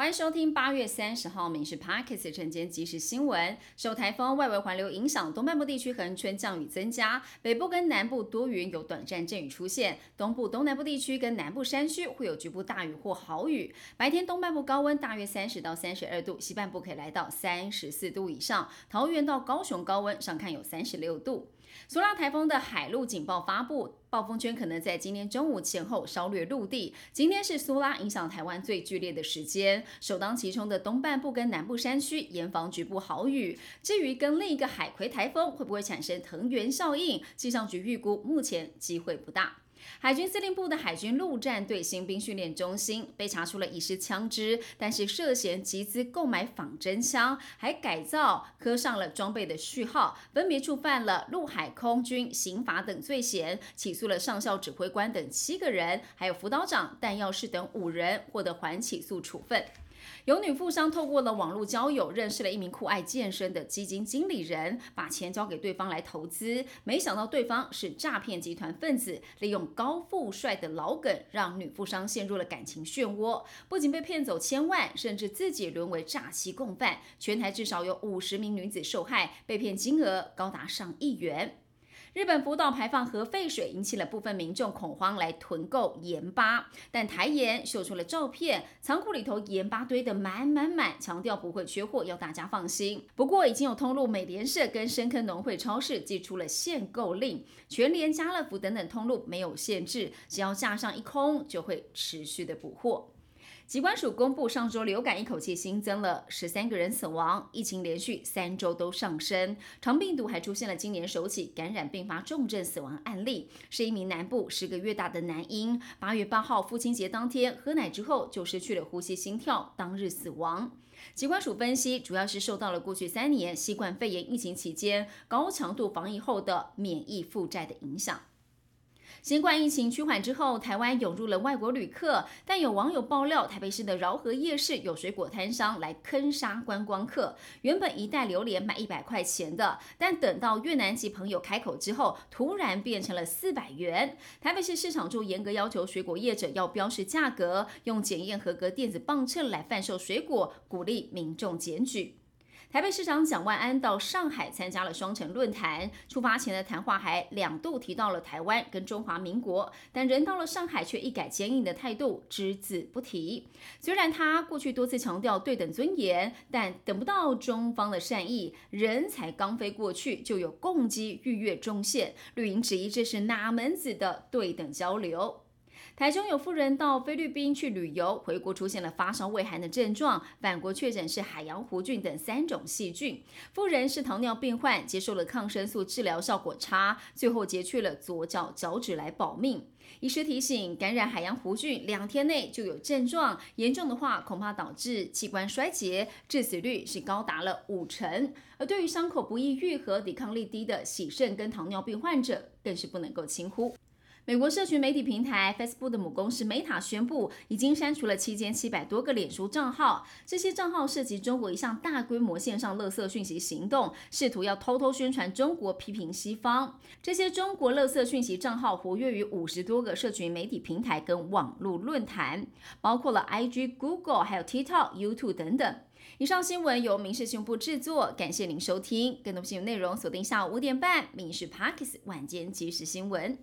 欢迎收听八月三十号《民事 Parkes》晨间即时新闻。受台风外围环流影响，东半部地区恒春降雨增加，北部跟南部多云，有短暂阵雨出现。东部、东南部地区跟南部山区会有局部大雨或豪雨。白天东半部高温大约三十到三十二度，西半部可以来到三十四度以上。桃园到高雄高温上看有三十六度。苏拉台风的海陆警报发布，暴风圈可能在今天中午前后稍略陆地。今天是苏拉影响台湾最剧烈的时间，首当其冲的东半部跟南部山区严防局部豪雨。至于跟另一个海葵台风会不会产生藤原效应，气象局预估目前机会不大。海军司令部的海军陆战队新兵训练中心被查出了遗失枪支，但是涉嫌集资购买仿真枪，还改造刻上了装备的序号，分别触犯了陆海空军刑法等罪嫌，起诉了上校指挥官等七个人，还有辅导长、弹药师等五人，获得缓起诉处分。有女富商透过了网络交友，认识了一名酷爱健身的基金经理人，把钱交给对方来投资。没想到对方是诈骗集团分子，利用高富帅的老梗，让女富商陷入了感情漩涡，不仅被骗走千万，甚至自己沦为诈欺共犯。全台至少有五十名女子受害，被骗金额高达上亿元。日本福岛排放核废水引起了部分民众恐慌，来囤购盐巴。但台盐秀出了照片，仓库里头盐巴堆得满满满，强调不会缺货，要大家放心。不过已经有通路美联社跟深坑农会超市寄出了限购令，全联、家乐福等等通路没有限制，只要架上一空，就会持续的补货。疾管署公布，上周流感一口气新增了十三个人死亡，疫情连续三周都上升。长病毒还出现了今年首起感染并发重症死亡案例，是一名南部十个月大的男婴。八月八号父亲节当天喝奶之后就失去了呼吸心跳，当日死亡。疾管署分析，主要是受到了过去三年新冠肺炎疫情期间高强度防疫后的免疫负债的影响。新冠疫情趋缓之后，台湾涌入了外国旅客，但有网友爆料，台北市的饶河夜市有水果摊商来坑杀观光客。原本一袋榴莲卖一百块钱的，但等到越南籍朋友开口之后，突然变成了四百元。台北市市场处严格要求水果业者要标示价格，用检验合格电子磅秤来贩售水果，鼓励民众检举。台北市长蒋万安到上海参加了双城论坛，出发前的谈话还两度提到了台湾跟中华民国，但人到了上海却一改坚硬的态度，只字不提。虽然他过去多次强调对等尊严，但等不到中方的善意，人才刚飞过去就有共机逾越中线，绿营质疑这是哪门子的对等交流？台中有妇人到菲律宾去旅游，回国出现了发烧畏寒的症状，返国确诊是海洋弧菌等三种细菌。妇人是糖尿病患，接受了抗生素治疗效果差，最后截去了左脚脚趾来保命。医师提醒，感染海洋弧菌两天内就有症状，严重的话恐怕导致器官衰竭，致死率是高达了五成。而对于伤口不易愈合、抵抗力低的喜肾跟糖尿病患者，更是不能够轻忽。美国社群媒体平台 Facebook 的母公司 Meta 宣布，已经删除了七千七百多个脸书账号。这些账号涉及中国一项大规模线上垃圾讯息行动，试图要偷偷宣传中国、批评西方。这些中国垃圾讯息账号活跃于五十多个社群媒体平台跟网络论坛，包括了 IG、Google、还有 TikTok、YouTube 等等。以上新闻由民事新闻部制作，感谢您收听。更多新闻内容锁定下午五点半《民事 Parkes 晚间即时新闻》。